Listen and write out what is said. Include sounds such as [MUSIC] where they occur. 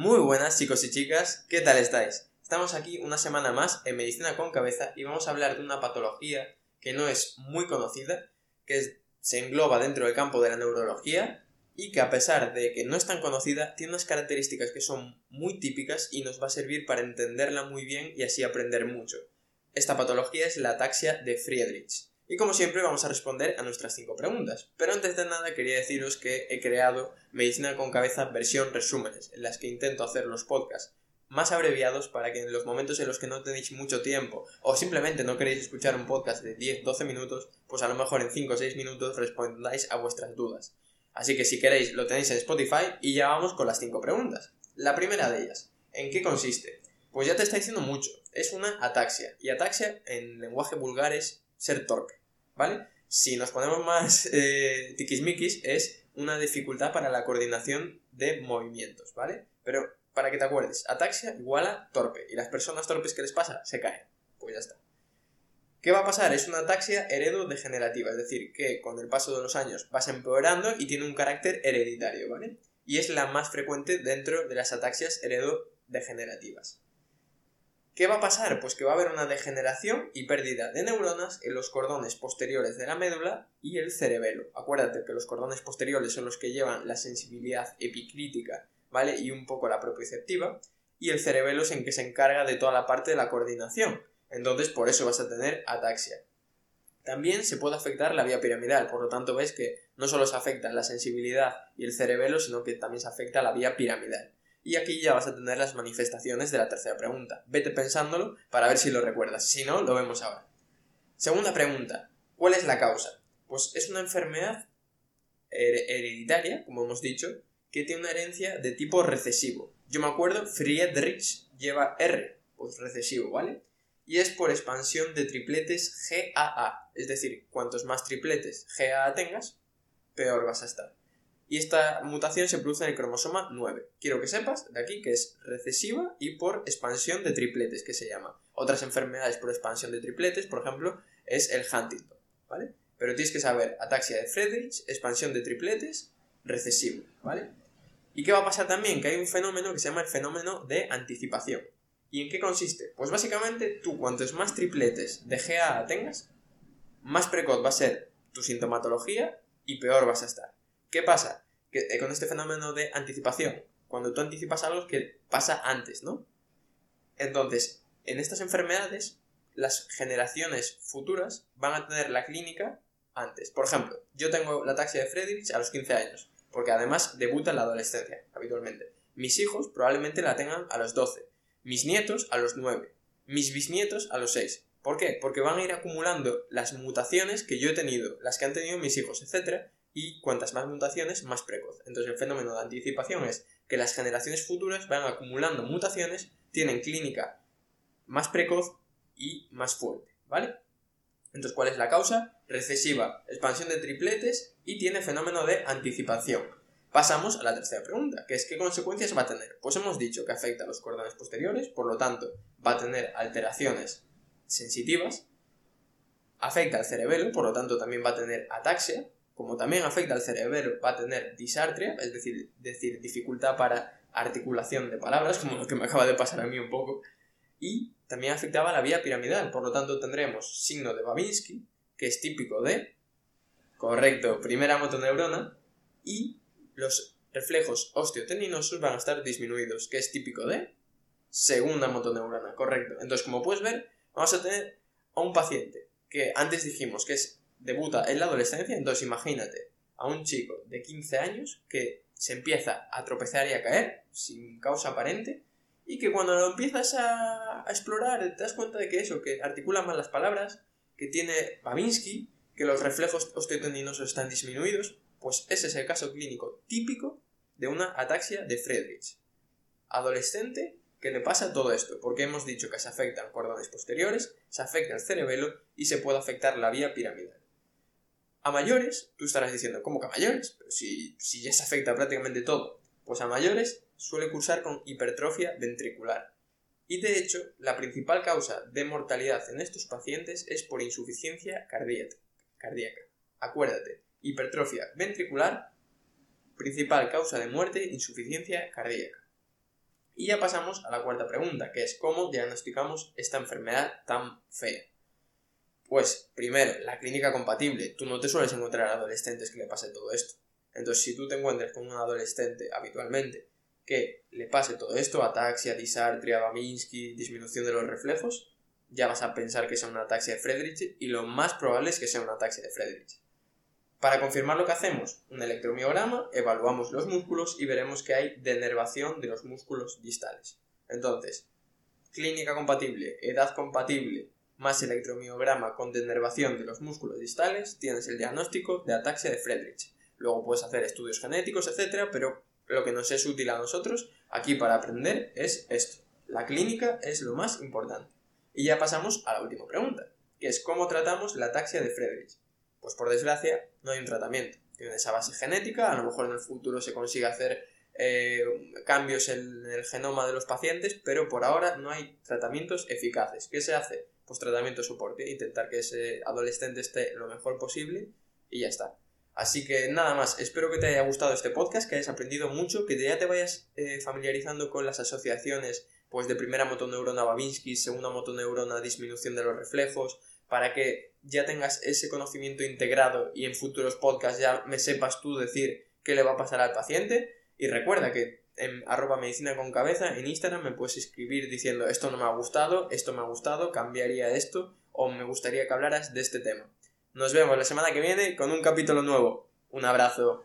Muy buenas chicos y chicas, ¿qué tal estáis? Estamos aquí una semana más en Medicina con Cabeza y vamos a hablar de una patología que no es muy conocida, que se engloba dentro del campo de la neurología y que a pesar de que no es tan conocida, tiene unas características que son muy típicas y nos va a servir para entenderla muy bien y así aprender mucho. Esta patología es la ataxia de Friedrich. Y como siempre vamos a responder a nuestras cinco preguntas. Pero antes de nada quería deciros que he creado Medicina con Cabeza versión resúmenes, en las que intento hacer los podcasts más abreviados para que en los momentos en los que no tenéis mucho tiempo o simplemente no queréis escuchar un podcast de 10-12 minutos, pues a lo mejor en 5 o 6 minutos respondáis a vuestras dudas. Así que si queréis lo tenéis en Spotify y ya vamos con las cinco preguntas. La primera de ellas, ¿en qué consiste? Pues ya te está diciendo mucho, es una ataxia y ataxia en lenguaje vulgar es ser torpe. ¿Vale? Si nos ponemos más [LAUGHS] eh, tiquismiquis, es una dificultad para la coordinación de movimientos, ¿vale? Pero para que te acuerdes, ataxia igual a torpe, y las personas torpes que les pasa se caen. Pues ya está. ¿Qué va a pasar? Es una ataxia heredo-degenerativa, es decir, que con el paso de los años vas empeorando y tiene un carácter hereditario, ¿vale? Y es la más frecuente dentro de las ataxias heredo-degenerativas. ¿Qué va a pasar? Pues que va a haber una degeneración y pérdida de neuronas en los cordones posteriores de la médula y el cerebelo. Acuérdate que los cordones posteriores son los que llevan la sensibilidad epicrítica, ¿vale? Y un poco la propioceptiva. Y el cerebelo es en que se encarga de toda la parte de la coordinación. Entonces, por eso vas a tener ataxia. También se puede afectar la vía piramidal, por lo tanto ves que no solo se afecta la sensibilidad y el cerebelo, sino que también se afecta la vía piramidal. Y aquí ya vas a tener las manifestaciones de la tercera pregunta. Vete pensándolo para ver si lo recuerdas. Si no, lo vemos ahora. Segunda pregunta. ¿Cuál es la causa? Pues es una enfermedad hereditaria, como hemos dicho, que tiene una herencia de tipo recesivo. Yo me acuerdo, Friedrich lleva R, pues recesivo, ¿vale? Y es por expansión de tripletes GAA. Es decir, cuantos más tripletes GAA tengas, peor vas a estar y esta mutación se produce en el cromosoma 9. Quiero que sepas de aquí que es recesiva y por expansión de tripletes, que se llama. Otras enfermedades por expansión de tripletes, por ejemplo, es el Huntington, ¿vale? Pero tienes que saber ataxia de Friedrich, expansión de tripletes, recesivo, ¿vale? ¿Y qué va a pasar también? Que hay un fenómeno que se llama el fenómeno de anticipación. ¿Y en qué consiste? Pues básicamente tú cuantos más tripletes de GA tengas, más precoz va a ser tu sintomatología y peor vas a estar. ¿Qué pasa? Que, eh, con este fenómeno de anticipación, cuando tú anticipas algo que pasa antes, ¿no? Entonces, en estas enfermedades, las generaciones futuras van a tener la clínica antes. Por ejemplo, yo tengo la ataxia de Friedrich a los 15 años, porque además debuta en la adolescencia, habitualmente. Mis hijos probablemente la tengan a los 12, mis nietos a los 9, mis bisnietos a los 6. ¿Por qué? Porque van a ir acumulando las mutaciones que yo he tenido, las que han tenido mis hijos, etc y cuantas más mutaciones, más precoz. Entonces el fenómeno de anticipación es que las generaciones futuras van acumulando mutaciones, tienen clínica más precoz y más fuerte, ¿vale? Entonces, ¿cuál es la causa? Recesiva, expansión de tripletes y tiene fenómeno de anticipación. Pasamos a la tercera pregunta, que es ¿qué consecuencias va a tener? Pues hemos dicho que afecta a los cordones posteriores, por lo tanto, va a tener alteraciones sensitivas, afecta al cerebelo, por lo tanto, también va a tener ataxia, como también afecta al cerebro, va a tener disartria, es decir, decir, dificultad para articulación de palabras, como lo que me acaba de pasar a mí un poco, y también afectaba la vía piramidal, por lo tanto tendremos signo de Babinski, que es típico de, correcto, primera motoneurona, y los reflejos osteoteninosos van a estar disminuidos, que es típico de segunda motoneurona, correcto. Entonces, como puedes ver, vamos a tener a un paciente que antes dijimos que es debuta en la adolescencia, entonces imagínate a un chico de 15 años que se empieza a tropezar y a caer sin causa aparente y que cuando lo empiezas a, explorar te das cuenta de que eso, que articula mal las palabras, que tiene Babinski, que los reflejos osteotendinosos están disminuidos, pues ese es el caso clínico típico de una ataxia de Friedrich. Adolescente que le pasa todo esto, porque hemos dicho que se afectan cordones posteriores, se afecta el cerebelo y se puede afectar la vía piramidal. A mayores, tú estarás diciendo, ¿cómo que a mayores? Si, si ya se afecta prácticamente todo. Pues a mayores suele cursar con hipertrofia ventricular. Y de hecho, la principal causa de mortalidad en estos pacientes es por insuficiencia cardíaca. Acuérdate, hipertrofia ventricular, principal causa de muerte, insuficiencia cardíaca. Y ya pasamos a la cuarta pregunta, que es ¿cómo diagnosticamos esta enfermedad tan fea? Pues, primero, la clínica compatible. Tú no te sueles encontrar adolescentes que le pase todo esto. Entonces, si tú te encuentras con un adolescente habitualmente que le pase todo esto, ataxia, disartria, Baminsky, disminución de los reflejos, ya vas a pensar que sea una ataxia de Friedrich y lo más probable es que sea una ataxia de Friedrich. Para confirmar lo que hacemos, un electromiograma, evaluamos los músculos y veremos que hay denervación de los músculos distales. Entonces, clínica compatible, edad compatible, más electromiograma con denervación de los músculos distales, tienes el diagnóstico de ataxia de Friedrich. Luego puedes hacer estudios genéticos, etc., pero lo que nos es útil a nosotros aquí para aprender es esto. La clínica es lo más importante. Y ya pasamos a la última pregunta, que es cómo tratamos la ataxia de Friedrich. Pues por desgracia no hay un tratamiento. Tiene esa base genética, a lo mejor en el futuro se consigue hacer eh, cambios en el genoma de los pacientes, pero por ahora no hay tratamientos eficaces. ¿Qué se hace? Pues tratamiento soporte, intentar que ese adolescente esté lo mejor posible y ya está. Así que nada más, espero que te haya gustado este podcast, que hayas aprendido mucho, que ya te vayas eh, familiarizando con las asociaciones pues de primera motoneurona Babinski, segunda motoneurona disminución de los reflejos, para que ya tengas ese conocimiento integrado y en futuros podcasts ya me sepas tú decir qué le va a pasar al paciente. Y recuerda que en arroba medicina con cabeza en Instagram me puedes escribir diciendo esto no me ha gustado, esto me ha gustado, cambiaría esto o me gustaría que hablaras de este tema. Nos vemos la semana que viene con un capítulo nuevo. Un abrazo.